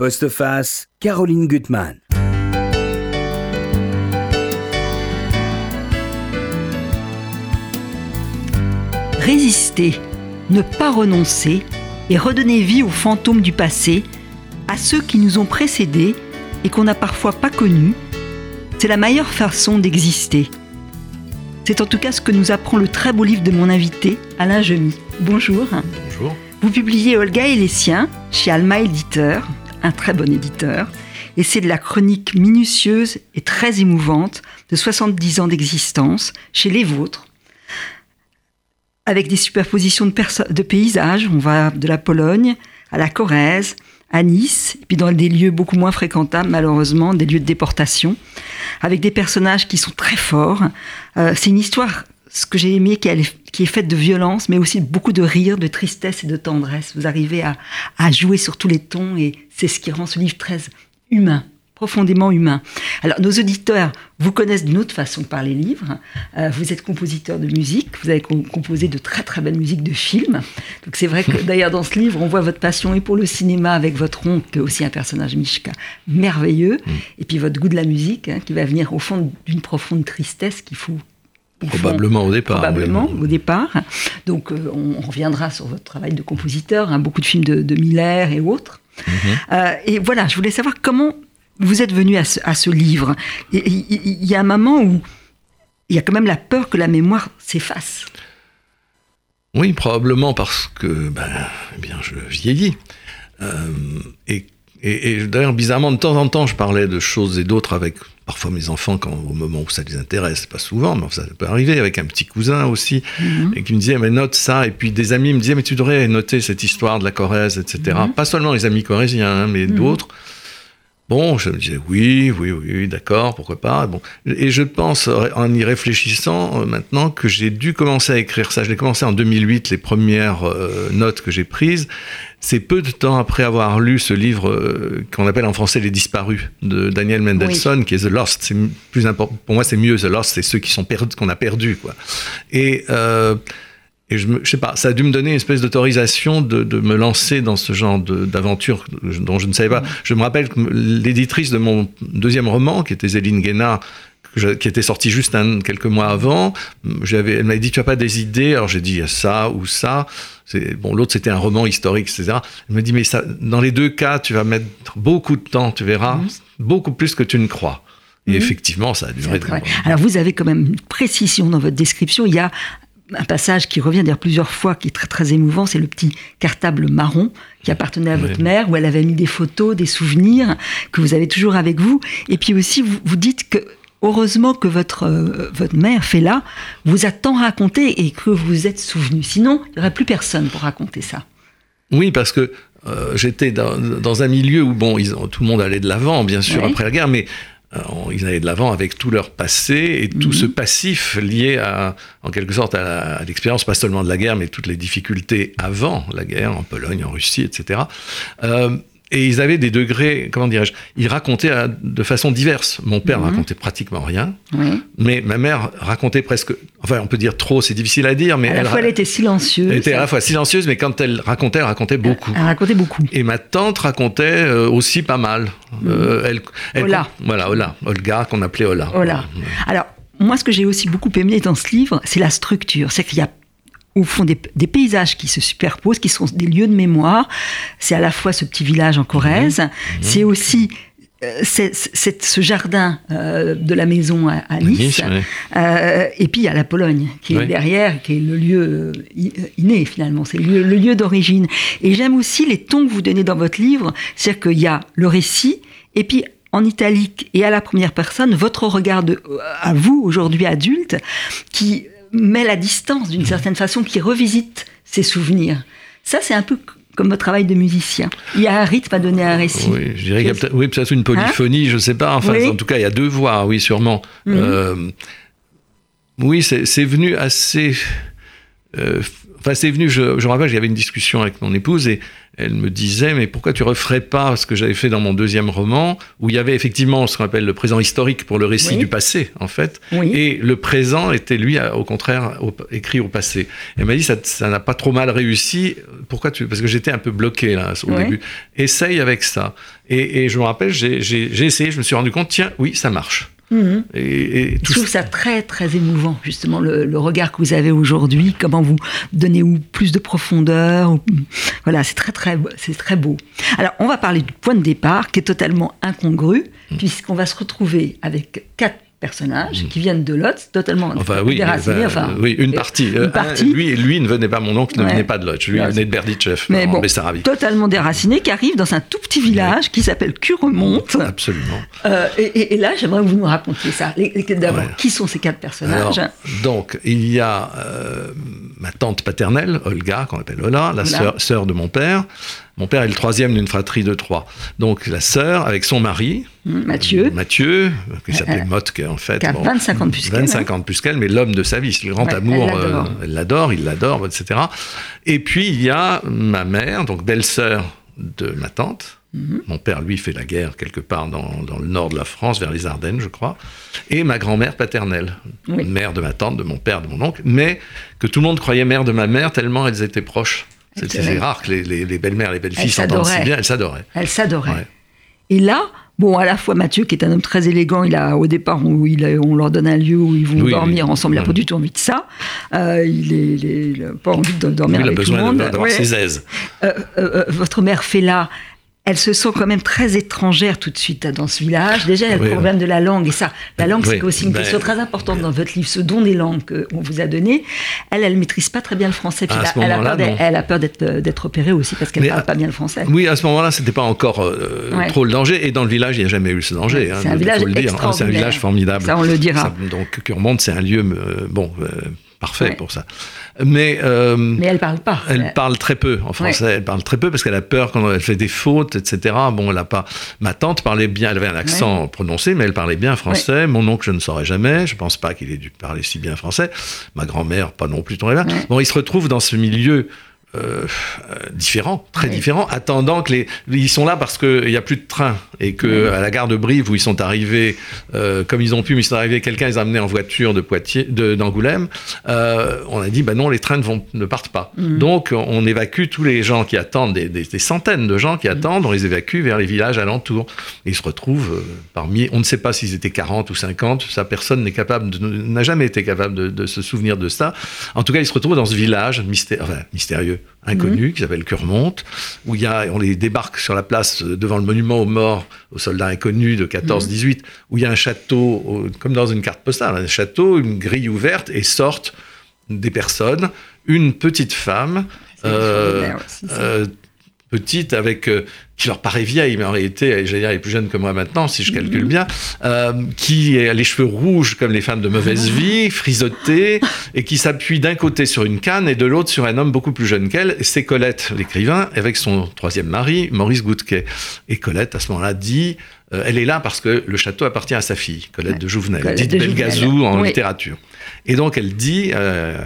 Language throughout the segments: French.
Postface, Caroline Gutmann. Résister, ne pas renoncer et redonner vie aux fantômes du passé, à ceux qui nous ont précédés et qu'on n'a parfois pas connus, c'est la meilleure façon d'exister. C'est en tout cas ce que nous apprend le très beau livre de mon invité, Alain Gemy. Bonjour. Bonjour. Vous publiez Olga et les siens chez Alma Éditeur, un très bon éditeur, et c'est de la chronique minutieuse et très émouvante de 70 ans d'existence chez les vôtres, avec des superpositions de, de, paysages. On va de la Pologne à la Corrèze, à Nice, et puis dans des lieux beaucoup moins fréquentables, malheureusement, des lieux de déportation, avec des personnages qui sont très forts. Euh, c'est une histoire, ce que j'ai aimé, qui est, faite de violence, mais aussi beaucoup de rire, de tristesse et de tendresse. Vous arrivez à, à jouer sur tous les tons, et c'est ce qui rend ce livre très humain profondément humain. Alors, nos auditeurs vous connaissent d'une autre façon par les livres. Euh, vous êtes compositeur de musique, vous avez composé de très très belles musiques de films. Donc, c'est vrai que d'ailleurs, dans ce livre, on voit votre passion et pour le cinéma avec votre oncle, qui est aussi un personnage Mishka merveilleux, mm. et puis votre goût de la musique, hein, qui va venir au fond d'une profonde tristesse qu'il faut Probablement au départ. Probablement au départ. Donc euh, on, reviendra sur votre travail de compositeur, hein, beaucoup de films de, Miller et autres. Mm-hmm. Euh, et voilà, je voulais savoir comment vous êtes venu à ce, livre. Il y a un moment où il y a quand même la peur que la mémoire s'efface. Oui, probablement parce que ben, eh bien, je vieillis. Euh, et, d'ailleurs, bizarrement, de temps en temps, je parlais de choses et d'autres avec parfois mes enfants quand, au moment où ça les intéresse, pas souvent, mais ça peut arriver, avec un petit cousin aussi, mhm. et qui me disait, mais note ça, et puis des amis me disaient, mais tu devrais noter cette histoire de la Corrèze, etc. Mhm. Pas seulement les amis corésiens, hein, mais mhm. d'autres. Bon, je me disais oui, oui, oui, d'accord, pourquoi pas. Bon, et je pense en y réfléchissant euh, maintenant que j'ai dû commencer à écrire ça. Je l'ai commencé en 2008, les premières euh, notes que j'ai prises. C'est peu de temps après avoir lu ce livre euh, qu'on appelle en français Les Disparus de Daniel Mendelssohn, qui est The Lost. C'est plus important. Pour moi, c'est mieux The Lost, c'est ceux qui sont perdus, qu'on a perdus, quoi. Et et je, me, je sais pas, ça a dû me donner une espèce d'autorisation de, de, me lancer dans ce genre d'aventure dont je ne savais pas. Je me rappelle que l'éditrice de mon deuxième roman, qui était Zéline Guénard, qui était sorti juste un, quelques mois avant, elle m'a dit tu as pas des idées? Alors j'ai dit ça ou ça. Bon l'autre c'était un roman historique etc elle m'a dit mais ça, dans les deux cas tu vas mettre beaucoup de temps tu verras mmh. beaucoup plus que tu ne crois. Et mmh. effectivement ça a duré alors vous avez quand même une précision dans votre description. Il y a un passage qui revient d'ailleurs plusieurs fois, qui est très très émouvant, c'est le petit cartable marron qui appartenait à votre mère, où elle avait mis des photos, des souvenirs que vous avez toujours avec vous. Et puis aussi, vous, vous dites que heureusement que votre, euh, votre mère là, vous a tant raconté et que vous êtes souvenu. Sinon, il n'y aurait plus personne pour raconter ça. Oui, parce que euh, j'étais dans, dans, un milieu où bon, ils, tout le monde allait de l'avant, bien sûr, après la guerre, mais ils allaient de l'avant avec tout leur passé et tout ce mhm. passif lié à, en quelque sorte à l'expérience, pas seulement de la guerre, mais toutes les difficultés avant la guerre, en Pologne, en Russie, etc. Euh, et ils avaient des degrés, comment dirais-je, ils racontaient de façon diverse. Mon père mhm. racontait pratiquement rien, mais ma mère racontait presque, enfin on peut dire trop, c'est difficile à dire, mais à la fois elle était silencieuse. Elle était à la fois silencieuse, mais quand elle racontait, elle racontait beaucoup. Elle, racontait beaucoup. Et ma tante racontait euh, aussi pas mal. Euh, elle, elle, Ola. Voilà, Ola, Olga qu'on appelait Ola. Ola. Alors moi, ce que j'ai aussi beaucoup aimé dans ce livre, c'est la structure. C'est qu'il y a au fond des, paysages qui se superposent, qui sont des lieux de mémoire. C'est à la fois ce petit village en Corrèze, mhm. c'est aussi euh, ce jardin euh, de la maison à, Nice, euh, et puis il y a la Pologne qui est derrière, qui est le lieu inné finalement, c'est le, lieu d'origine. Et j'aime aussi les tons que vous donnez dans votre livre, c'est-à-dire qu'il y a le récit, et puis en italique et à la première personne, votre regard à vous aujourd'hui adulte, qui met la distance d'une certaine façon, qui revisite ses souvenirs. Ça, c'est un peu comme votre travail de musicien. Il y a un rythme à donner à un récit. Oui, je dirais qu'il y a peut-être oui, une polyphonie, je ne sais pas. Enfin, en tout cas, il y a deux voix, oui, sûrement. Mhm. Euh, oui, c'est venu assez. Euh, Enfin, c'est venu, je, je me rappelle, j'avais une discussion avec mon épouse et elle me disait, mais pourquoi tu referais pas ce que j'avais fait dans mon deuxième roman, où il y avait effectivement ce qu'on appelle le présent historique pour le récit Oui. du passé, en fait, Oui. et le présent était, lui, au contraire, au- écrit au passé. Elle m'a dit, ça n'a pas trop mal réussi, pourquoi tu... Parce que j'étais un peu bloqué, là, au début. Essaye avec ça. Et, et je me rappelle, j'ai essayé, je me suis rendu compte, tiens, oui, ça marche. Mhm. Et, et Je tout trouve ça très très émouvant justement le, le regard que vous avez aujourd'hui, comment vous donnez ou plus de profondeur, ou- voilà c'est très très c'est très beau. Alors on va parler du point de départ qui est totalement incongru Mm. puisqu'on va se retrouver avec quatre personnages qui viennent de Lotz, totalement Enfin oui, déracinés, enfin, oui, une euh, partie. une Euh, partie. un- lui, lui ne venait pas, mon oncle ne Ouais. venait pas de Lodz. Lui, Ouais. venait de Berditchev, mais en bon, Bessarabie. totalement déracinés, qui arrivent dans un tout petit village qui s'appelle Curemonte. Absolument. Euh, et, et- et là, j'aimerais que vous nous racontiez ça. D'abord, Ouais. qui sont ces quatre personnages Alors, donc, il y a euh, ma tante paternelle, Olga, qu'on appelle Ola, la sœur de mon père. Mon père est le troisième d'une fratrie de trois. Donc, la sœur, avec son mari, Hum, Mathieu, Mathieu, qui s'appelait Euh, Motke, en fait. qui a 25 ans de plus qu'elle, 25 ans de plus qu'elle, mais l'homme de sa vie. C'est le grand Ouais, amour. elle l'adore. euh, Elle l'adore, il l'adore, etc. Et puis, il y a ma mère, donc belle-sœur de ma tante. Mhm. Mon père, lui, fait la guerre quelque part dans, dans le nord de la France, vers les Ardennes, je crois. Et ma grand-mère paternelle, Oui. mère de ma tante, de mon père, de mon oncle, mais que tout le monde croyait mère de ma mère tellement elles étaient proches. C'est rare que les, les- les belles-mères, les belles-filles Elles s'entendent si s'adoraient. bien, elles s'adoraient. elle s'adorait. Ouais. Et là, bon, à la fois Mathieu, qui est un homme très élégant, il a au départ, où il a- on leur donne un lieu où ils vont Oui, dormir oui. ensemble. Il n'a pas du tout envie de ça. Euh, il, est, il est- il a pas envie de dormir il a avec tout le besoin monde. de- d'avoir Ouais. ses aises. Euh, euh, votre mère fait là. Elle se sent quand même très étrangère tout de suite hein, dans ce village. Déjà, il y a le Oui, problème de la langue. Et ça, la langue, Oui, c'est aussi une ben, question très importante dans votre livre. Ce don des langues qu'on vous a donné, elle, elle maîtrise pas très bien le français. Puis là, ce elle, a peur elle a peur d'être euh, d'être opérée aussi parce qu'elle Mais, parle pas bien le français. Oui, à ce moment-là, c'était pas encore euh, Ouais. trop le danger. Et dans le village, il n'y a jamais eu ce danger. Hein, c'est un il village faut le dire. C'est un village formidable. Ça, on le dira. Ça, donc, Curmonte, c'est un lieu, euh, bon, euh, parfait Ouais. pour ça. Mais, euh, Mais elle parle pas. elle parle très peu en français. Elle parle très peu parce qu'elle a peur quand elle fait des fautes, etc. Bon, elle a pas. Ma tante parlait bien. Elle avait un accent prononcé, mais elle parlait bien français. Mon oncle, je ne saurais jamais. Je pense pas qu'il ait dû parler si bien français. Ma grand-mère, pas non plus. Bon, il se retrouve dans ce milieu. Euh, euh, différent, très Oui. différent, attendant que les... Ils sont là parce qu'il n'y a plus de train et que à la gare de Brive, où ils sont arrivés, euh, comme ils ont pu, mais ils sont arrivés, quelqu'un les a amenés en voiture de Poitiers, de- d'Angoulême, euh, on a dit, bah non, les trains ne, vont, ne partent pas. Donc, on évacue tous les gens qui attendent, des, des- des centaines de gens qui attendent, on les évacue vers les villages alentours. Et ils se retrouvent euh, parmi, on ne sait pas s'ils étaient 40 ou 50, ça, personne n'est capable, n'a jamais été capable de, de se souvenir de ça. En tout cas, ils se retrouvent dans ce village mystérieux, enfin, mystérieux inconnu, qui s'appelle Curmonte, où il y a, on les débarque sur la place euh, devant le monument aux morts, aux soldats inconnus de 14-18, où il y a un château, comme dans une carte postale, un château, une grille ouverte, et sortent des personnes, une petite femme, euh, euh, petite, avec euh, qui leur paraît vieille, mais en réalité, j'allais dire, elle est plus jeune que moi maintenant, si je calcule Mhm. bien, euh, qui a les cheveux rouges comme les femmes de mauvaise vie, frisottées, et qui s'appuie d'un côté sur une canne et de l'autre sur un homme beaucoup plus jeune qu'elle. C'est Colette, l'écrivain, avec son troisième mari, Maurice Goutquet. Et Colette, à ce moment-là, dit, euh, elle est là parce que le château appartient à sa fille, Colette Ouais. de Jouvenel, Colette dite Belgazou en Oui. littérature. Et donc elle dit, euh,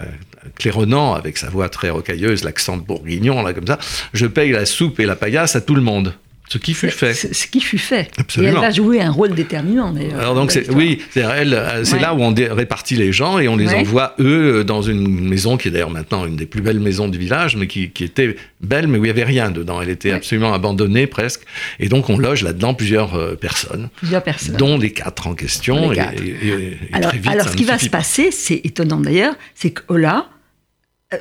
claironnant avec sa voix très rocailleuse, l'accent bourguignon, là comme ça, je paye la soupe et la paillasse à tout le monde. Ce qui fut fait. Ce qui fut fait. Absolument. Et elle va jouer un rôle déterminant, d'ailleurs. Alors donc c'est oui, euh, c'est Ouais. là où on répartit les gens et on les Ouais. envoie eux euh, dans une maison qui est d'ailleurs maintenant une des plus belles maisons du village, mais qui, qui était belle, mais où il y avait rien dedans. Elle était Ouais. absolument abandonnée presque, et donc on loge là-dedans plusieurs euh, personnes, Plusieurs personnes. dont les quatre en question. Les et- quatre. Et, et- et alors, très vite, alors, ce qui va se pas. passer, c'est étonnant d'ailleurs, c'est que Ola, euh,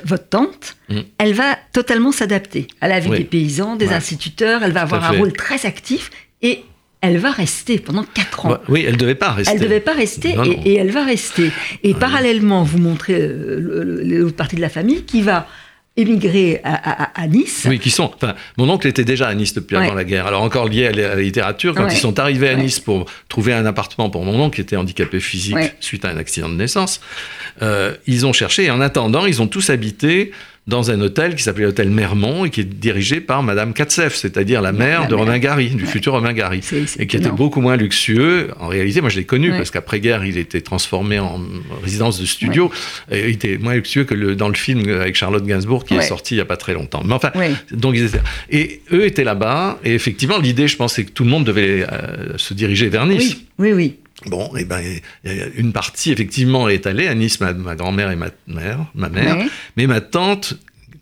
votre tante, Mm. elle va totalement s'adapter à la vie Oui. des paysans, des Ouais. instituteurs. Elle va avoir un rôle très actif et elle va rester pendant quatre ans. Ouais, Oui, elle devait pas rester. Elle ne devait pas rester Non, et, non. et elle va rester. Et parallèlement, vous montrez euh, l'autre partie de la famille qui va émigrer à, à- à Nice. Oui, qui sont. Enfin, mon oncle était déjà à Nice depuis Ouais. avant la guerre. Alors encore lié à la, littérature, quand Ouais. ils sont arrivés à Ouais. Nice pour trouver un appartement pour mon oncle qui était handicapé physique suite à un accident de naissance, euh, ils ont cherché. Et en attendant, ils ont tous habité dans un hôtel qui s'appelait l'hôtel Mermont et qui est dirigé par Madame Katsef, c'est-à-dire la mère La de mère. Romain Gary, du Ouais. futur Romain Gary, et qui était beaucoup moins luxueux. En réalité, moi je l'ai connu Ouais. parce qu'après-guerre, il était transformé en résidence de studio. Et il était moins luxueux que le, dans le film avec Charlotte Gainsbourg qui est sorti il n'y a pas très longtemps. Mais enfin, donc ils étaient- et eux étaient là-bas. Et effectivement, l'idée, je pense, c'est que tout le monde devait euh, se diriger vers Nice. Oui, oui, oui. Bon, et ben, et- et une partie effectivement est allée à Nice, ma, ma grand-mère et ma mère, ma mère, mais ma tante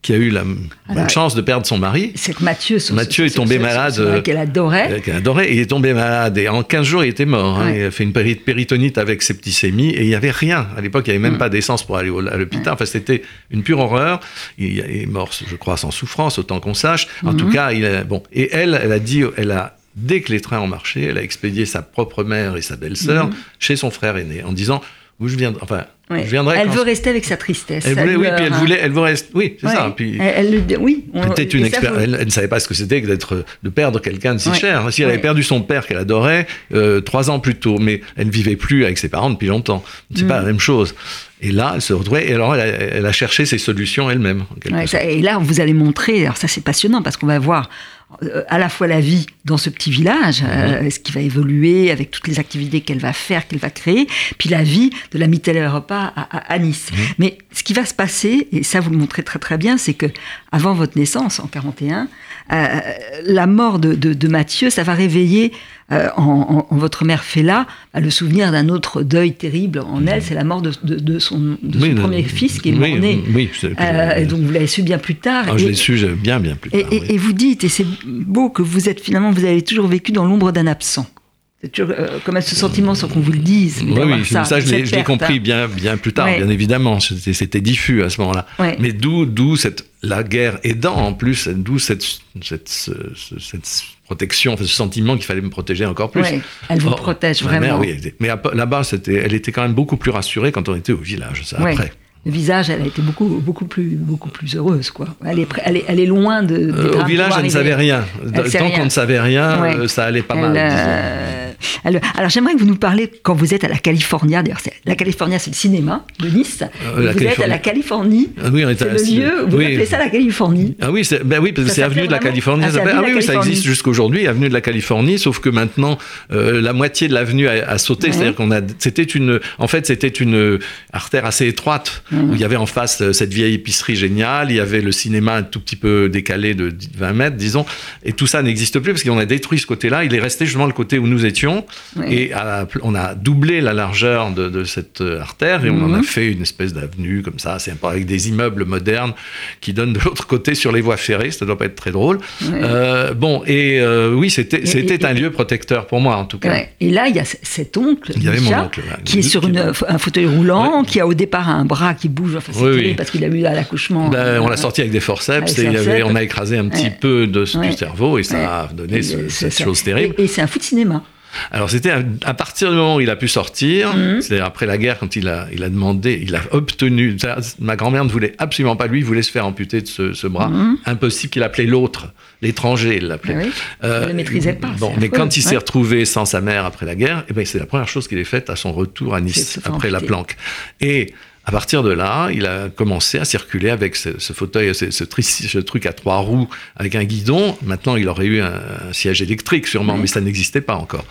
qui a eu la bonne chance de perdre son mari, C'est que Mathieu, son- Mathieu est tombé son- malade, euh, qu'elle adorait. euh, qu'elle adorait, il est tombé malade et en 15 jours il était mort. hein. Il a fait une péri- péritonite avec septicémie et il n'y avait rien. À l'époque, il n'y avait même Mm. pas d'essence pour aller au- à l'hôpital. Enfin, c'était une pure horreur. Il est mort, je crois, sans souffrance, autant qu'on sache. En Mm-hmm. tout cas, il a, bon. Et elle, elle a dit, elle a dès que les trains ont marché, elle a expédié sa propre mère et sa belle-sœur Mm-hmm. chez son frère aîné en disant où je viendrai. Enfin, Ouais. je viendrai. Elle quand- veut rester avec sa tristesse. Elle voulait, oui, puis elle voulait, elle voulait rester. Oui, c'est Ouais. ça. Puis, Elle, elle le- oui. on- une ça, expérience. faut- Elle, elle ne savait pas ce que c'était que d'être, de perdre quelqu'un de si Ouais. cher. Si elle avait perdu son père qu'elle adorait euh, trois ans plus tôt, mais elle ne vivait plus avec ses parents depuis longtemps. C'est Mm. pas la même chose. Et là, elle se retrouvait. Et alors, elle a, elle a cherché ses solutions elle-même. ça- et là, vous allez montrer, alors ça c'est passionnant parce qu'on va voir euh, à la fois la vie dans ce petit village, Mhm. euh, ce qui va évoluer avec toutes les activités qu'elle va faire, qu'elle va créer, puis la vie de la Mitteler À, Nice. Mhm. Mais ce qui va se passer, et ça vous le montrez très très bien, c'est que avant votre naissance, en 41, euh, la mort de, de- de Mathieu, ça va réveiller euh, en, en- en votre mère Fela le souvenir d'un autre deuil terrible en elle, c'est la mort de, de- son, premier fils qui est oui, mort-né. Oui, Euh, et donc vous l'avez su bien plus tard. Ah, je Et- l'ai su bien, bien plus tard. et vous dites, et c'est beau que vous êtes finalement, vous avez toujours vécu dans l'ombre d'un absent. C'est toujours euh, comme ce sentiment sans qu'on vous le dise. Oui, oui, ça, je l'ai je compris hein. bien, bien plus tard, Ouais. bien évidemment. C'était diffus à ce moment-là. Ouais. Mais d'où, cette, la guerre aidant en plus, d'où cette, cette, ce- ce- cette protection, ce sentiment qu'il fallait me protéger encore plus. Ouais, elle vous Or, protège vraiment. mère, oui, mais là-bas, elle était quand même beaucoup plus rassurée quand on était au village, ça, après. Le visage, elle a été beaucoup, beaucoup plus, beaucoup plus heureuse, quoi. Elle est, près- elle est, elle est loin de. des Euh, au village, elle ne savait rien. Tant qu'on ne savait rien, Ouais. euh, ça allait pas Elle, mal. euh, alors j'aimerais que vous nous parliez quand vous êtes à la California. D'ailleurs, la California, c'est le cinéma de Nice. Euh, vous êtes à Californie. la Californie. Ah oui, on C'est à le lieu. Vous oui. appelez ça la Californie. Ah oui, ben oui, parce que c'est avenue de la Californie. Ah, ça ah oui, ça Californie. existe jusqu'aujourd'hui, avenue de la Californie, sauf que maintenant euh, la moitié de l'avenue a, a sauté. Ouais. C'est-à-dire qu'on a, c'était une, en fait, c'était une artère assez étroite où il y avait en face euh, cette vieille épicerie géniale, il y avait le cinéma un tout petit peu décalé de 20 mètres, disons, et tout ça n'existe plus parce qu'on a détruit ce côté-là. Il est resté justement le côté où nous étions, Ouais. et à- on a doublé la largeur de, de cette euh, artère et on en a Mhm. fait une espèce d'avenue comme ça, c'est avec des immeubles modernes qui donnent de l'autre côté sur les voies ferrées. Ça doit pas être très drôle. Ouais. Euh, bon, et euh, oui, c'était et- un lieu protecteur pour moi en tout cas. Ouais. Et là, il y a cet oncle, Il y avait Misha, mon oncle, là, qui est sur qui- une- un fauteuil roulant, qui a au départ un bras qui bouge. Enfin, c'est Oui, terrible oui. parce qu'il a eu à l'accouchement. Ben, on l'a sorti avec des forceps avec et il avait- on a écrasé un petit peu de, du cerveau et ça a donné ce- cette chose terrible. Et, et c'est un fou de cinéma. Alors c'était à, à partir du moment où il a pu sortir, Mhm. c'est-à-dire après la guerre quand il a, il a demandé, il a obtenu. ma grand-mère ne voulait absolument pas lui, il voulait se faire amputer de ce, ce bras. Mhm. Impossible qu'il appelait l'autre, l'étranger, il l'appelait. Ah oui. Euh, maîtrisait pas, Bon, c'est mais quand il s'est ouais. retrouvé sans sa mère après la guerre, eh ben, c'est la première chose qu'il ait faite à son retour à C'est Nice après la planque. Et à partir de là, il a commencé à circuler avec ce, ce fauteuil, ce, ce tri- ce truc à trois roues avec un guidon. Maintenant, il aurait eu un, un siège électrique sûrement, Oui. mais ça n'existait pas encore.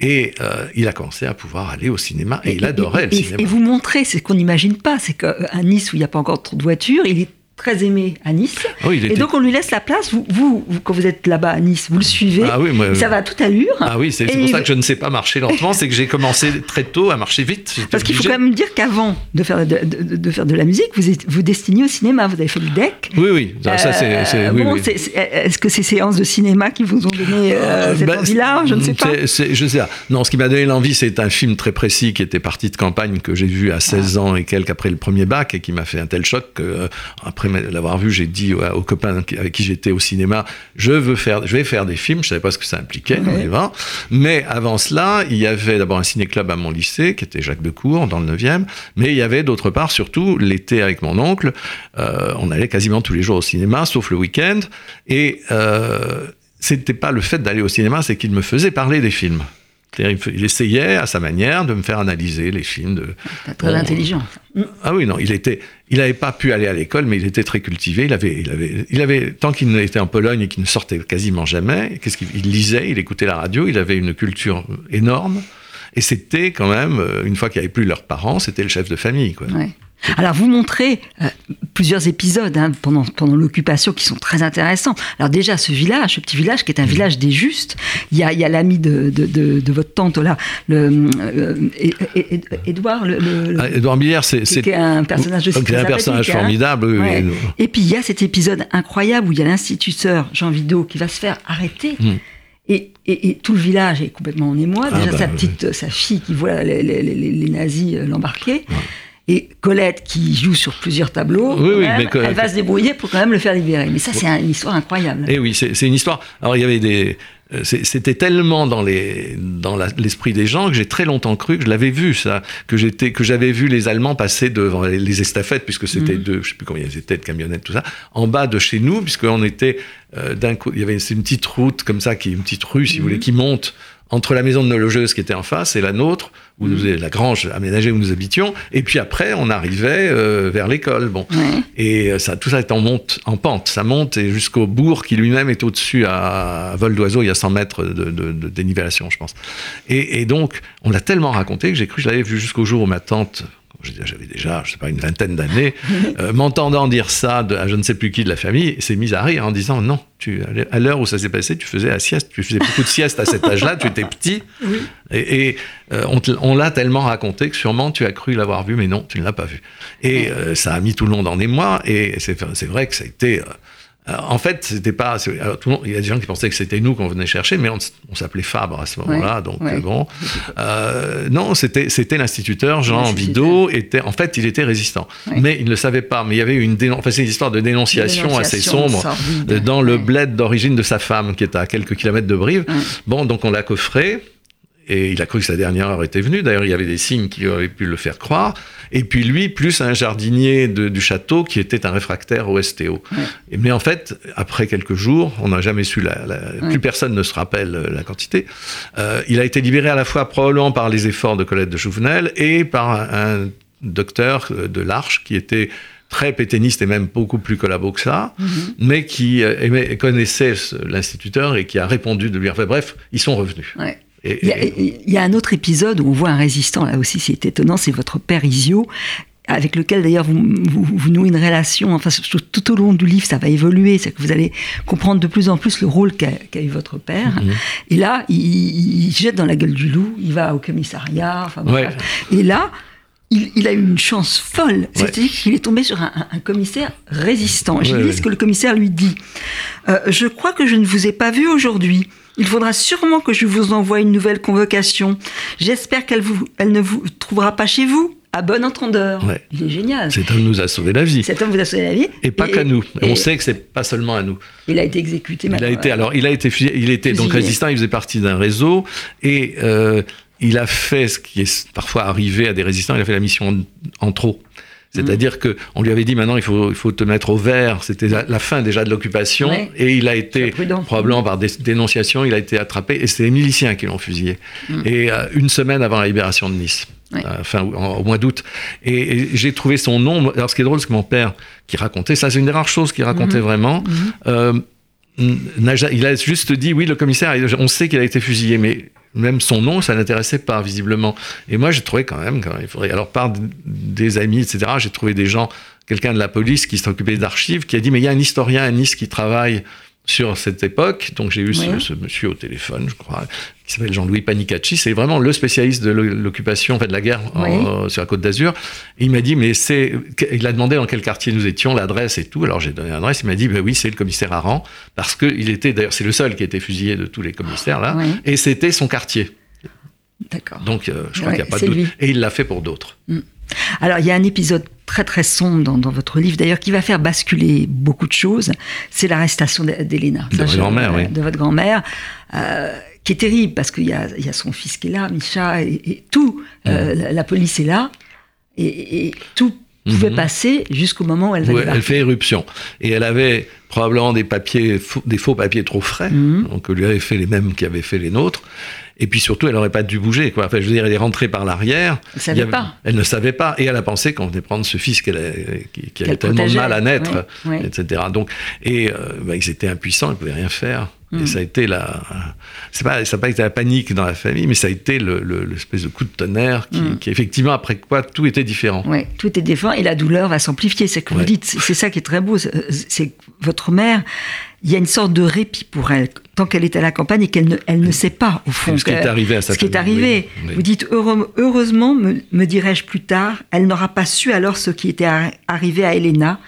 Et euh, il a commencé à pouvoir aller au cinéma et, il adorait le et- cinéma. Et vous montrez, c'est ce qu'on n'imagine pas, c'est qu'à Nice, où il n'y a pas encore trop de voitures, il est très aimé à Nice. Ah oui, Et donc on lui laisse la place. Vous, vous, vous, quand vous êtes là-bas à Nice, vous le suivez. Ah oui, moi, ça va à toute allure. Ah oui, c'est pour ça que je ne sais pas marcher lentement, c'est que j'ai commencé très tôt à marcher vite. Parce qu'il faut quand même dire qu'avant de faire de, de- de faire de la musique, vous êtes, vous destiniez au cinéma. Vous avez fait le deck. Oui, oui, ça, ça, c'est. Euh, oui, bon, oui. Est-ce que ces séances de cinéma qui vous ont donné euh, cette Ben, envie-là Je ne sais pas. je sais pas. Non, ce qui m'a donné l'envie, c'est un film très précis qui était parti de campagne que j'ai vu à 16 Ah. ans et quelques après le premier bac et qui m'a fait un tel choc que, euh, l'avoir vu, j'ai dit aux, aux copains avec qui j'étais au cinéma, je veux faire, je vais faire des films. Je savais pas ce que ça impliquait, on y va. Mais avant cela, il y avait d'abord un ciné-club à mon lycée qui était Jacques Decour dans le 9e, mais il y avait d'autre part surtout l'été avec mon oncle, euh, on allait quasiment tous les jours au cinéma, sauf le week-end, et euh, c'était pas le fait d'aller au cinéma, c'est qu'il me faisait parler des films. Il essayait à sa manière de me faire analyser les films. De, très intelligent. Ah oui, non, il était, il n'avait pas pu aller à l'école, mais il était très cultivé. Il avait, il avait, il avait tant qu'il était en Pologne et qu'il ne sortait quasiment jamais, qu'est-ce qu'il lisait, il écoutait la radio, il avait une culture énorme. Et c'était quand même, euh, une fois qu'il n'y avait plus leurs parents, c'était le chef de famille. Quoi. Alors vous montrez euh, plusieurs épisodes hein, pendant, pendant l'occupation qui sont très intéressants. Alors déjà ce village, ce petit village qui est un village des justes, il y a, l'ami de, de, de, votre tante là, le, euh, Édouard. Le, ah, Édouard Millière, c'est un personnage aussi un personnage hein. formidable. Et puis il y a cet épisode incroyable où il y a l'instituteur Jean Vidot qui va se faire arrêter. Hmm. Et, et, tout le village est complètement en émoi. Ah déjà, bah, sa petite, sa fille qui voit les, les, les, nazis euh, l'embarquer. Et Colette, qui joue sur plusieurs tableaux, elle va se débrouiller pour quand même le faire libérer. Mais ça, c'est une histoire incroyable. Et eh oui, c'est une histoire. Alors, il y avait des. Euh, c'était tellement dans les dans l'esprit des gens que j'ai très longtemps cru que je l'avais vu ça, que j'étais que j'avais vu les Allemands passer devant les, estafettes puisque c'était mhm. deux, je sais plus combien ils étaient de camionnettes tout ça, en bas de chez nous puisqu'on était euh, d'un coup il y avait une petite route comme ça qui une petite rue si vous voulez mhm. qui monte entre la maison de nos logeuses qui était en face et la nôtre, où nous, mmh. la grange aménagée où nous habitions, et puis après on arrivait euh, vers l'école. Bon, et euh, ça, tout ça est en monte, en pente, ça monte et jusqu'au bourg qui lui-même est au-dessus à, vol d'oiseau, il y a 100 mètres de, de, dénivellation, je pense. Et, et donc on l'a tellement raconté que j'ai cru que je l'avais vu jusqu'au jour où ma tante j'avais déjà, je sais pas, une vingtaine d'années, euh, m'entendant dire ça à je ne sais plus qui de la famille, s'est mise à rire en disant non, tu, à l'heure où ça s'est passé, tu faisais la sieste, tu faisais beaucoup de sieste à cet âge-là, tu étais petit, et, euh, on, l'a tellement raconté que sûrement tu as cru l'avoir vu, mais non, tu ne l'as pas vu. Et euh, ça a mis tout le monde en émoi, et c'est vrai que ça a été en fait, c'était pas. tout le monde, il y a des gens qui pensaient que c'était nous qu'on venait chercher, mais on, s'appelait Fabre à ce moment-là, donc bon. Euh, non, c'était c'était l'instituteur Jean Vidot. Était, en fait, il était résistant, mais il ne le savait pas. Mais il y avait une, enfin, c'est une histoire de dénonciation, assez sombre dans le bled d'origine de sa femme, qui est à quelques kilomètres de Brive. Bon, donc on l'a coffré. Et il a cru que sa dernière heure était venue. D'ailleurs, il y avait des signes qui auraient pu le faire croire. Et puis lui, plus un jardinier du château qui était un réfractaire au STO. Mais en fait, après quelques jours, on n'a jamais su, la, plus personne ne se rappelle euh, la quantité. Euh, il a été libéré à la fois probablement par les efforts de Colette de Jouvenel et par un, docteur euh, de l'Arche qui était très pétainiste et même beaucoup plus collabo que ça, mhm. mais qui connaissait l'instituteur et qui a répondu de lui. Enfin bref, ils sont revenus. Il, y a, un autre épisode où on voit un résistant, là aussi c'est étonnant, c'est votre père Isio, avec lequel d'ailleurs vous, vous, nouez une relation, enfin tout au long du livre ça va évoluer, c'est que vous allez comprendre de plus en plus le rôle qu'a eu votre père. Mhm. Et là, il, jette dans la gueule du loup, il va au commissariat, enfin, et là, il, a eu une chance folle. C'est-à-dire qu'il est tombé sur un, commissaire résistant. J'ai lu ce que le commissaire lui dit. Euh, je crois que je ne vous ai pas vu aujourd'hui. Il faudra sûrement que je vous envoie une nouvelle convocation. J'espère qu'elle elle ne vous trouvera pas chez vous. À bon entendeur. Il est génial. Cet homme nous a sauvé la vie. Cet homme vous a sauvé la vie. Et pas qu'à nous. on sait que c'est pas seulement à nous. Il a été exécuté. Il a été, alors, il a été, il était donc résistant. Il faisait partie d'un réseau et euh, il a fait ce qui est parfois arrivé à des résistants. Il a fait la mission en trop. C'est-à-dire que on lui avait dit maintenant il faut, il faut te mettre au vert. C'était la, fin déjà de l'occupation et il a été probablement par des dénonciations, il a été attrapé et c'est les miliciens qui l'ont fusillé. Mm. Et euh, une semaine avant la libération de Nice. enfin au mois d'août. Et, j'ai trouvé son nom. Alors ce qui est drôle, c'est que mon père, qui racontait, ça c'est une des rares choses qu'il racontait mm-hmm. vraiment, mm-hmm. Euh, il a juste dit oui, le commissaire, on sait qu'il a été fusillé, mais même son nom, ça n'intéressait pas visiblement. Et moi, j'ai trouvé quand même, quand il faudrait, alors par des amis, etc., j'ai trouvé des gens, quelqu'un de la police qui s'occupait d'archives, qui a dit mais il y a un historien à Nice qui travaille sur cette époque. Donc j'ai eu ce, monsieur au téléphone, je crois, qui s'appelle Jean-Louis Panicacci. C'est vraiment le spécialiste de l'occupation, en fait, de la guerre sur la Côte d'Azur. Il m'a dit, mais c'est, il a demandé dans quel quartier nous étions, l'adresse et tout. Alors j'ai donné l'adresse. Il m'a dit, ben oui, c'est le commissaire Aran, parce que il était, d'ailleurs, c'est le seul qui a été fusillé de tous les commissaires là, et c'était son quartier. D'accord. Donc euh, je crois qu'il n'y a pas de doute. Et il l'a fait pour d'autres. Mm. Alors, il y a un épisode très très sombre dans, votre livre, d'ailleurs, qui va faire basculer beaucoup de choses. C'est l'arrestation d'Elena. De, votre grand-mère, oui. De votre grand-mère. Euh, qui est terrible parce qu'il y, a, son fils qui est là, Micha, et, tout. Euh, la, police est là. Et, tout pouvait Mhm. passer jusqu'au moment où elle va Ouais, elle fait éruption. Et elle avait probablement des papiers, faux- des faux papiers trop frais, Mhm. donc on lui avait fait les mêmes qui avaient fait les nôtres. Et puis surtout, elle n'aurait pas dû bouger. Quoi. Enfin, je veux dire, elle est rentrée par l'arrière. Elle savait Il y avait- pas. Elle ne savait pas. Et elle a pensé qu'on venait prendre ce fils qu'elle qui, avait tellement de mal à naître, Ouais, ouais. etc. Donc, et euh, bah, ils étaient impuissants, ils ne pouvaient rien faire. Et ça a été la. C'est pas, ça n'a pas été la panique dans la famille, mais ça a été le- le- l'espèce de coup de tonnerre qui, Mhm. qui, effectivement, après quoi, tout était différent. Ouais, tout est défunt et la douleur va s'amplifier. C'est ce que vous dites. C'est ça qui est très beau. C'est que votre mère, il y a une sorte de répit pour elle tant qu'elle est à la campagne et qu'elle ne, elle ne sait pas au fond. Ce qui est arrivé à sa Ce qui est arrivé. oui, oui. Vous dites heureusement, me, me dirais-je plus tard, elle n'aura pas su alors ce qui était arri- arrivé à Elena.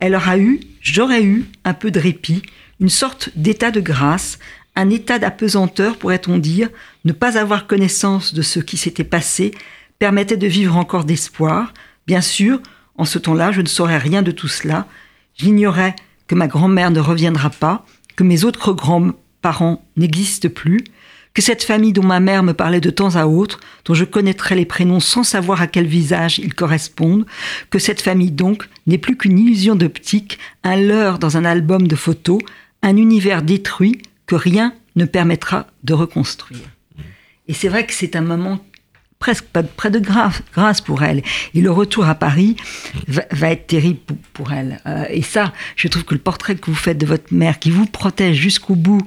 Elle aura eu, j'aurais eu un peu de répit, une sorte d'état de grâce, un état d'apesanteur, pourrait-on dire, ne pas avoir connaissance de ce qui s'était passé permettait de vivre encore d'espoir. Bien sûr, en ce temps-là, je ne saurais rien de tout cela. J'ignorais que ma grand-mère ne reviendra pas, que mes autres grands-parents n'existent plus, que cette famille dont ma mère me parlait de temps à autre, dont je connaîtrais les prénoms sans savoir à quel visage ils correspondent, que cette famille donc n'est plus qu'une illusion d'optique, un leurre dans un album de photos, un univers détruit que rien ne permettra de reconstruire. Et c'est vrai que c'est un moment presque pas de- près de grâce, pour elle. Et le retour à Paris va, va être terrible pour, pour elle. Euh, et ça, je trouve que le portrait que vous faites de votre mère, qui vous protège jusqu'au bout,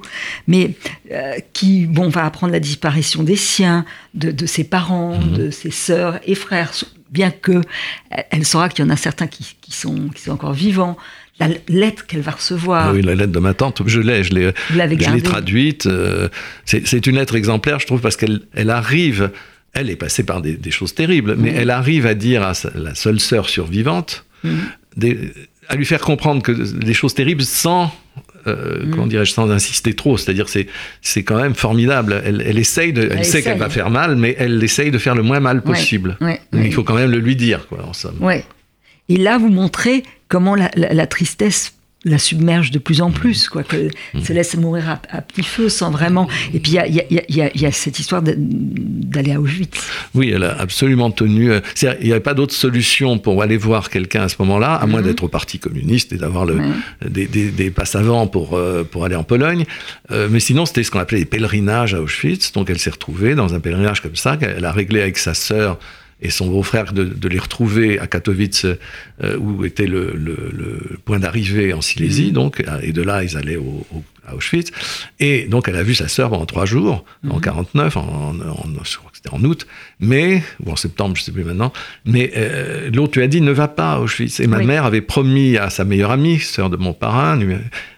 mais euh, qui bon va apprendre la disparition des siens, de, de ses parents, de ses sœurs et frères, bien que elle- elle saura qu'il y en a certains qui, qui sont, qui sont encore vivants. La lettre qu'elle va recevoir. Oui, la lettre de ma tante, je l'ai, je l'ai, je traduite. euh, c'est, une lettre exemplaire, je trouve, parce qu'elle elle arrive, elle est passée par des, des choses terribles, mais elle arrive à dire à sa- la seule sœur survivante, des- à lui faire comprendre que des choses terribles sans, euh, comment dirais-je, sans insister trop. C'est-à-dire, c'est, c'est quand même formidable. Elle, elle essaye de, elle, Elle sait qu'elle va faire mal, mais elle essaye de faire le moins mal possible. ouais. Il faut quand même le lui dire, quoi, en somme. Ouais. Et là, vous montrez comment la, la- la tristesse la submerge de plus en plus, quoi, qu'elle se laisse mourir à, à petit feu sans vraiment. Et puis il y a, y y y cette histoire d'aller à Auschwitz. Oui, elle a absolument tenu. euh, Il n'y avait pas d'autre solution pour aller voir quelqu'un à ce moment-là, à moins d'être au Parti communiste et d'avoir le, des, des, des passes avant pour, euh, pour aller en Pologne. Euh, mais sinon, c'était ce qu'on appelait les pèlerinages à Auschwitz. Donc elle s'est retrouvée dans un pèlerinage comme ça, qu'elle a réglé avec sa sœur et son beau-frère de, de les retrouver à Katowice, euh, où était le, le, le point d'arrivée en Silésie. Donc, et de là, ils allaient au, au- à Auschwitz. Et donc, elle a vu sa sœur pendant trois jours, en 49, en, en- en- je crois que c'était en août, mais, ou en septembre, je sais plus maintenant. Mais euh, l'autre lui a dit, ne va pas à Auschwitz. Et ma Oui. mère avait promis à sa meilleure amie, sœur de mon parrain,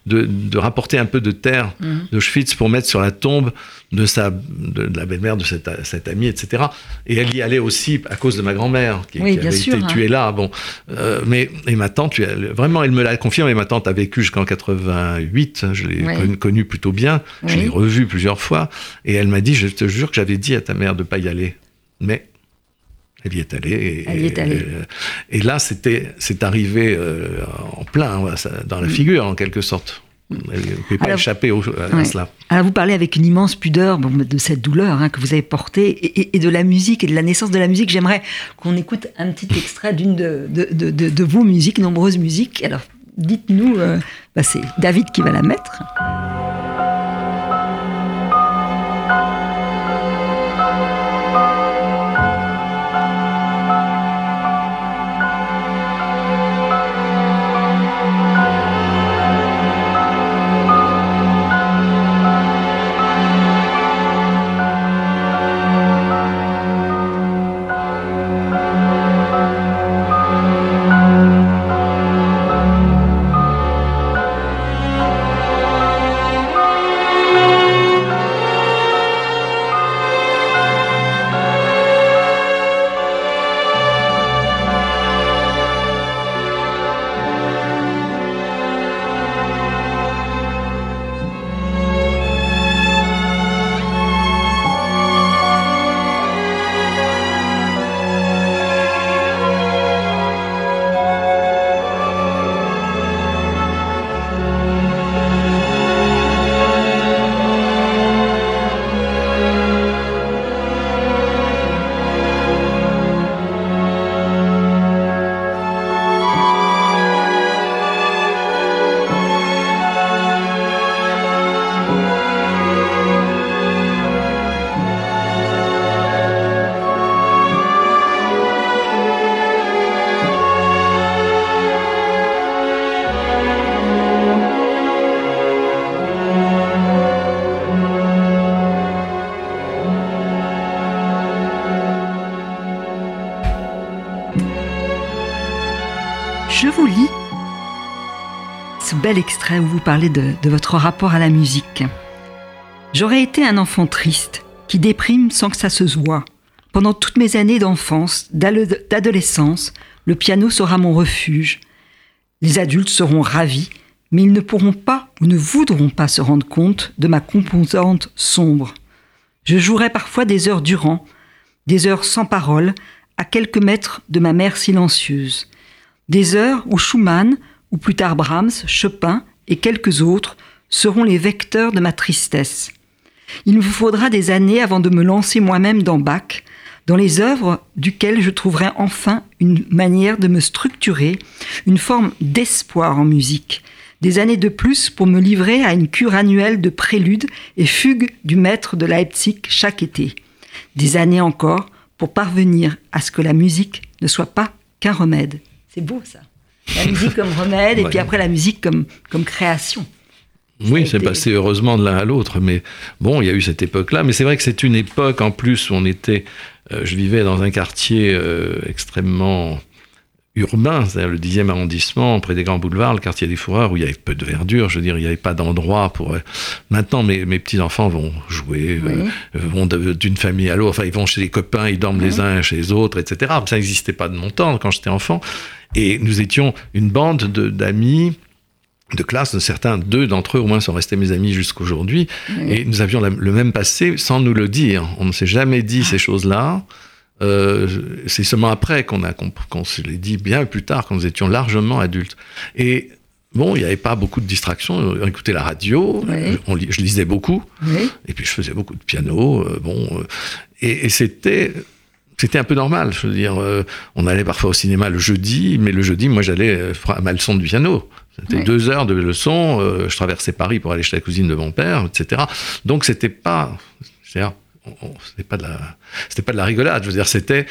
de, de rapporter un peu de terre Mhm. d'Auschwitz pour mettre sur la tombe de, sa, de, de la belle-mère de cette, cette amie, etc. Et elle y allait aussi à cause de ma grand-mère, qui, Oui, qui avait sûr, été hein. tuée là. Bon, Euh, mais et ma tante, elle- vraiment, elle me l'a confirmé. Ma tante a vécu jusqu'en 88. Je l'ai Oui. connue plutôt bien. Je l'ai revue plusieurs fois. Et elle m'a dit, je te jure que j'avais dit à ta mère de pas y aller. Mais elle y est allée. Et, Elle y est allée. Et, et là, c'était, c'est arrivé euh, en plein, ça- dans la figure, en quelque sorte. Elle ne pouvait pas Mm. Alors- échapper au- à, Ouais. cela. Alors vous parlez avec une immense pudeur bon, de cette douleur hein, que vous avez portée et, de la musique et de la naissance de la musique. J'aimerais qu'on écoute un petit extrait d'une de, de, de- de- de vos musiques, nombreuses musiques. Alors dites-nous, euh, bah, c'est David qui va la mettre. Bel extrait où vous parlez de, de votre rapport à la musique. J'aurais été un enfant triste, qui déprime sans que ça se voie. Pendant toutes mes années d'enfance, d'adolescence, le piano sera mon refuge. Les adultes seront ravis, mais ils ne pourront pas ou ne voudront pas se rendre compte de ma composante sombre. Je jouerai parfois des heures durant, des heures sans parole, à quelques mètres de ma mère silencieuse. Des heures où Schumann, ou plus tard Brahms, Chopin et quelques autres seront les vecteurs de ma tristesse. Il me faudra des années avant de me lancer moi-même dans Bach, dans les œuvres duquel je trouverai enfin une manière de me structurer, une forme d'espoir en musique. Des années de plus pour me livrer à une cure annuelle de préludes et fugues du maître de Leipzig chaque été. Des années encore pour parvenir à ce que la musique ne soit pas qu'un remède. C'est beau ça. La musique comme remède et puis après la musique comme, comme création. Oui, c'est passé heureusement de l'un à l'autre, mais bon, il y a eu cette époque-là. Mais c'est vrai que c'est une époque en plus où on était. Euh, je vivais dans un quartier euh, extrêmement urbain, c'est-à-dire le 10e arrondissement, près des grands boulevards, le quartier des Fourreurs, où il y avait peu de verdure. Je veux dire, il n'y avait pas d'endroit pour. Euh, maintenant, mes, mes petits-enfants vont jouer, vont d'une famille à l'autre. Enfin, ils vont chez les copains, ils dorment les uns chez les autres, etc. Ça n'existait pas de mon temps quand j'étais enfant. Et nous étions une bande d'amis de classe, de certains, deux d'entre eux au moins sont restés mes amis jusqu'aujourd'hui, et nous avions le même passé sans nous le dire. On ne s'est jamais dit ces choses-là. Euh, c'est seulement après qu'on a qu'on se les dit bien plus tard, quand nous étions largement adultes. Et bon, il n'y avait pas beaucoup de distractions. On écoutait la radio, on, je lisais beaucoup, et puis je faisais beaucoup de piano. Euh, bon, euh, et, et c'était c'était un peu normal. Je veux dire, on allait parfois au cinéma le jeudi, mais le jeudi, moi, j'allais à ma leçon de piano. C'était deux heures de leçon. Euh, je traversais Paris pour aller chez la cousine de mon père, etc. Donc c'était pas, c'était pas de la, c'était pas de la rigolade. Je veux dire, c'était,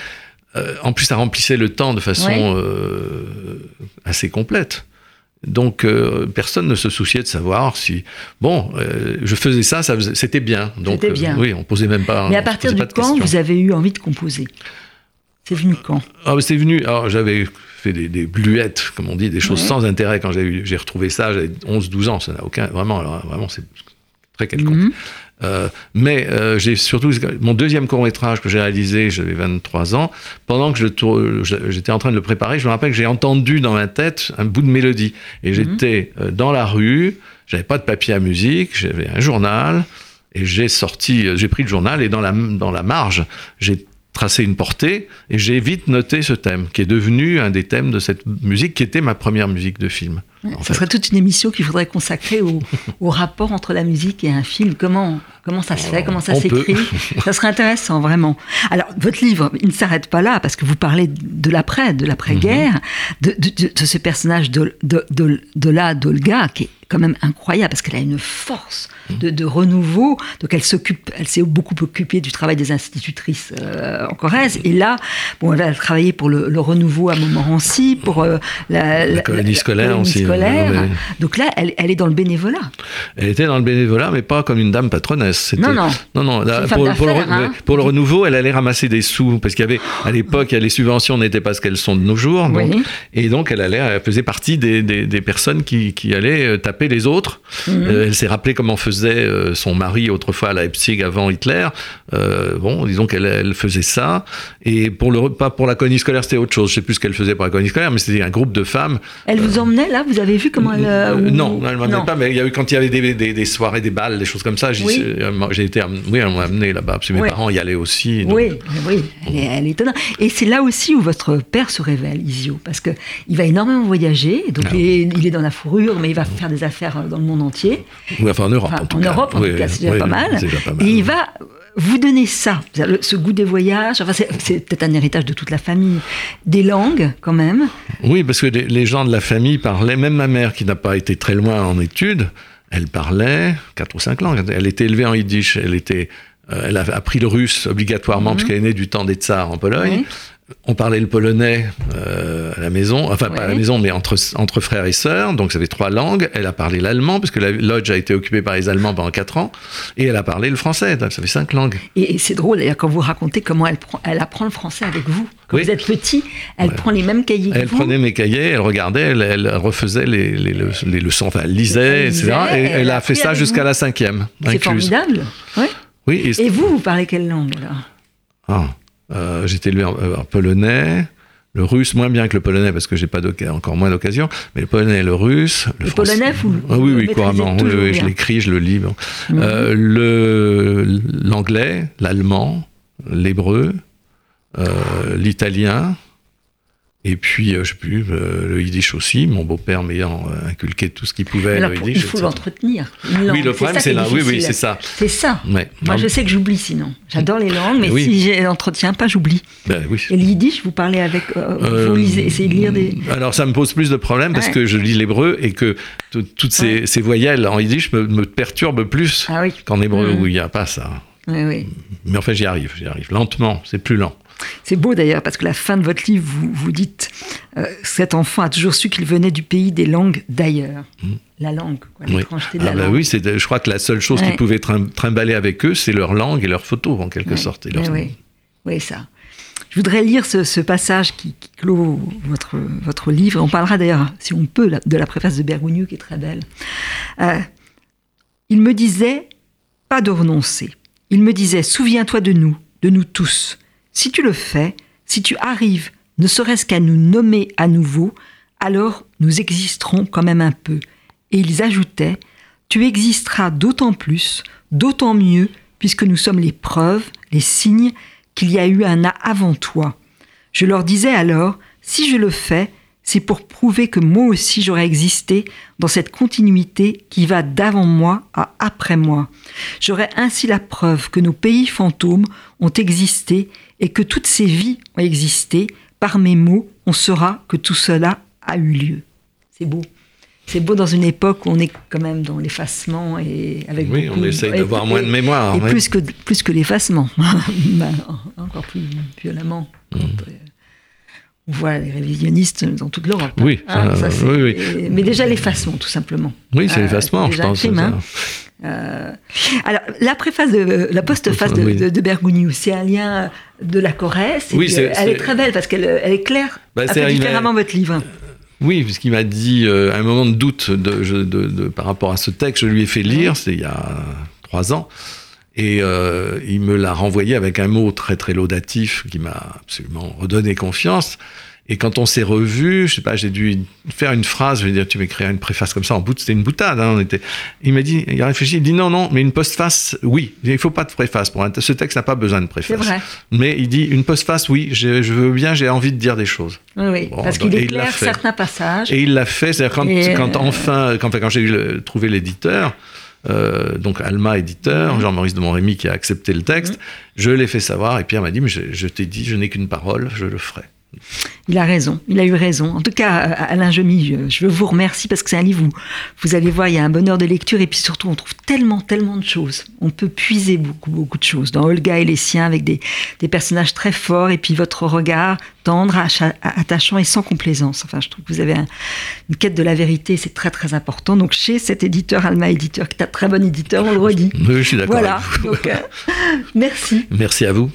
euh, en plus, ça remplissait le temps de façon euh, assez complète. Donc personne ne se souciait de savoir si bon, je faisais ça, ça c'était bien. Donc bien. oui, on posait même pas. Mais à partir du quand vous avez eu envie de composer? C'est venu quand? Ah, C'est venu. Alors j'avais fait des, des, bluettes, comme on dit, des choses sans intérêt. Quand j'ai retrouvé ça, j'avais 11-12 ans, ça n'a aucun. Vraiment, vraiment c'est très quelconque. Mhm. Euh, mais euh, j'ai surtout mon deuxième court métrage que j'ai réalisé, j'avais 23 ans. Pendant que j'étais en train de le préparer, je me rappelle que j'ai entendu dans ma tête un bout de mélodie. Et mhm. j'étais euh, dans la rue, j'avais pas de papier à musique, j'avais un journal. Et j'ai sorti, j'ai pris le journal et dans la, dans la marge, j'ai tracé une portée et j'ai vite noté ce thème qui est devenu un des thèmes de cette musique qui était ma première musique de film. Ça serait toute une émission qu'il faudrait consacrer au, au, rapport entre la musique et un film. Comment, comment ça se fait, comment ça s'écrit? Ça serait intéressant, vraiment. Alors, votre livre, il ne s'arrête pas là, parce que vous parlez de l'après, de l'après-guerre, mhm. de, de, de, ce personnage de, de, de, de la d'Olga, qui est quand même incroyable, parce qu'elle a une force de, renouveau. Donc elle s'occupe, elle s'est beaucoup occupée du travail des institutrices euh, en Corrèze. Et là, bon, elle a travaillé pour le, renouveau à Montmorency, pour euh, la, colonie scolaire aussi. Donc là, elle, est dans le bénévolat. Elle était dans le bénévolat, mais pas comme une dame patronesse. Non, non. Non, non. pour, le, hein. pour, le, renouveau, elle allait ramasser des sous, parce qu'il y avait, à l'époque, les subventions n'étaient pas ce qu'elles sont de nos jours. et donc, elle allait, elle faisait partie des, des, personnes qui, qui, allaient euh, taper les autres. Mhm. elle s'est rappelée comment faisait euh, son mari autrefois à Leipzig avant Hitler. Euh, bon, disons qu'elle faisait ça. Et pour le pas pour la colonie scolaire, c'était autre chose. Je sais plus ce qu'elle faisait pour la colonie scolaire, mais c'était un groupe de femmes. Elle vous emmenait là? Vous avez vu comment elle euh, Non, elle m'emmenait pas. Mais il y a eu quand il y avait des, des, soirées, des balles, des choses comme ça. J'ai été, oui, elle m'a amené là-bas. Parce que mes parents y allaient aussi. Oui, oui, elle est, elle est étonnante. Et c'est là aussi où votre père se révèle, Isio, parce que il va énormément voyager. Donc ah il, est, dans la fourrure, mais il va faire des affaires dans le monde entier. Oui, enfin en Europe en Europe, en tout cas, c'est déjà, pas mal. Et il va vous donner ça, ce goût des voyages. Enfin, c'est peut-être un héritage de toute la famille. Des langues, quand même. Oui, parce que les gens de la famille parlaient, même ma mère, qui n'a pas été très loin en études, elle parlait quatre ou cinq langues. Elle était élevée en yiddish, elle était, euh, elle a appris le russe obligatoirement, mhm. puisqu'elle est née du temps des tsars en Pologne. On parlait le polonais euh, à la maison, enfin pas à la maison, mais entre, entre frères et sœurs, donc ça fait trois langues. Elle a parlé l'allemand, parce que la lodge a été occupée par les Allemands pendant quatre ans, et elle a parlé le français, donc ça fait cinq langues. Et, et c'est drôle d'ailleurs quand vous racontez comment elle, prend, elle apprend le français avec vous. Quand Oui. vous êtes petit, elle prend les mêmes cahiers que Elle vous. prenait mes cahiers, elle regardait, elle, elle refaisait les, les, le- les leçons, enfin elle lisait, Elle etc. lisait, et elle elle a fait ça jusqu'à la cinquième, C'est formidable. Ouais. Oui, et, Et vous, vous parlez quelle langue alors? Ah, euh, j'étais élevé en, euh, en polonais, le russe moins bien que le polonais parce que j'ai pas encore moins d'occasion, mais le polonais, le russe, le, Le français- polonais, vous- Ah oui, oui, couramment. Oui, oui, je l'écris, je le lis. bon. Mhm. Euh, le l'anglais, l'allemand, l'hébreu, euh, l'italien. Et puis, euh, je sais plus, euh, le yiddish aussi, mon beau-père m'ayant euh, inculqué tout ce qu'il pouvait, Alors, le yiddish. Il faut l'entretenir. Oui, le problème, c'est là. Oui, oui, c'est ça. C'est ça. Ouais. Moi, Non, je sais que j'oublie sinon. J'adore les langues, mais Oui. si je l'entretiens pas, j'oublie. ben oui. Et le yiddish, vous parlez avec. euh, Euh, vous lisez, essayez de lire des. Alors ça me pose plus de problèmes parce Ouais. que je lis l'hébreu et que toutes ces, Ouais. ces voyelles en yiddish me, me perturbent plus Ah oui. qu'en hébreu Mhm. où il n'y a pas ça. Oui, oui. Mais enfin j'y arrive, j'y arrive. Lentement, c'est plus lent. C'est beau d'ailleurs, parce que la fin de votre livre, vous, vous dites euh, Cet enfant a toujours su qu'il venait du pays des langues d'ailleurs. La langue, quoi, Oui. l'étrangeté de Ah la bah langue. oui, c'est, je crois que la seule chose Ouais. qu'ils pouvaient trim- trimballer avec eux, c'est leur langue et leur photo en quelque Ouais. sorte. Et leur- Oui, oui. Ça. Je voudrais lire ce, ce passage qui, qui clôt votre, votre livre. On parlera d'ailleurs, si on peut, de la préface de Bergogneau qui est très belle. Euh, il me disait pas de renoncer. Il me disait souviens-toi de nous, de nous tous. Si tu le fais, si tu arrives ne serait-ce qu'à nous nommer à nouveau, alors nous existerons quand même un peu. Et ils ajoutaient tu existeras d'autant plus, d'autant mieux, puisque nous sommes les preuves, les signes qu'il y a eu un avant toi. Je leur disais alors, si je le fais, c'est pour prouver que moi aussi j'aurais existé dans cette continuité qui va d'avant moi à après moi. J'aurais ainsi la preuve que nos pays fantômes ont existé et que toutes ces vies ont existé. Par mes mots, on saura que tout cela a eu lieu. C'est beau. C'est beau dans une époque où on est quand même dans l'effacement et avec Oui, beaucoup- on essaye d'avoir moins de mémoire. et ouais. plus que, plus que l'effacement, encore plus violemment. Mmh. Quand, euh, on voit les révisionnistes dans toute l'Europe. hein. Oui, ça, c'est- oui, oui. et- Mais déjà l'effacement, tout simplement. Oui, c'est Euh, l'effacement, c'est je pense. crime, hein. Euh, alors, la préface de la postface de, Oui. de, de c'est un lien de la Corrèze. Oui, euh, elle est très belle parce qu'elle elle éclaire Bah, un c'est différemment votre livre. Oui, puisqu'il m'a dit, euh, à un moment de doute de- par rapport à ce texte, je lui ai fait lire, c'est il y a trois ans, et euh, il me l'a renvoyé avec un mot très très laudatif qui m'a absolument redonné confiance. Et quand on s'est revus, je sais pas, j'ai dû faire une phrase, je vais dire, tu m'écrire une préface comme ça, en bout, c'était une boutade. Hein, on était... Il m'a dit, il a réfléchi, il dit non, non, mais une postface, oui, il faut pas de préface. Pour un... Ce texte n'a pas besoin de C'est préface. vrai. Mais il dit, une postface, oui, je, je veux bien, j'ai envie de dire des choses. Oui, Bon, parce qu'il éclaire certains passages. Et il l'a fait, c'est-à-dire quand, Et, quand euh, enfin, quand, quand j'ai le- trouvé l'éditeur, euh, donc Alma éditeur, Mhm. Jean-Maurice de Montrémy qui a accepté le texte, je l'ai fait savoir et Pierre m'a dit, mais je, je t'ai dit, je n'ai qu'une parole, je le ferai. Il a raison, il a eu raison. En tout cas, euh, Alain Jemy, je- je veux vous remercier parce que c'est un livre où vous allez voir, il y a un bonheur de lecture et puis surtout, on trouve tellement, tellement de choses. On peut puiser beaucoup, beaucoup de choses dans Olga et les siens avec des, des personnages très forts et puis votre regard tendre, acha- attachant et sans complaisance. Enfin, je trouve que vous avez un- une quête de la vérité, c'est très, très important. Donc, chez cet éditeur, Alma Éditeur, qui est un très bon éditeur, on le redit. Oui, je suis d'accord Voilà. avec vous. Donc, euh, merci. Merci à vous.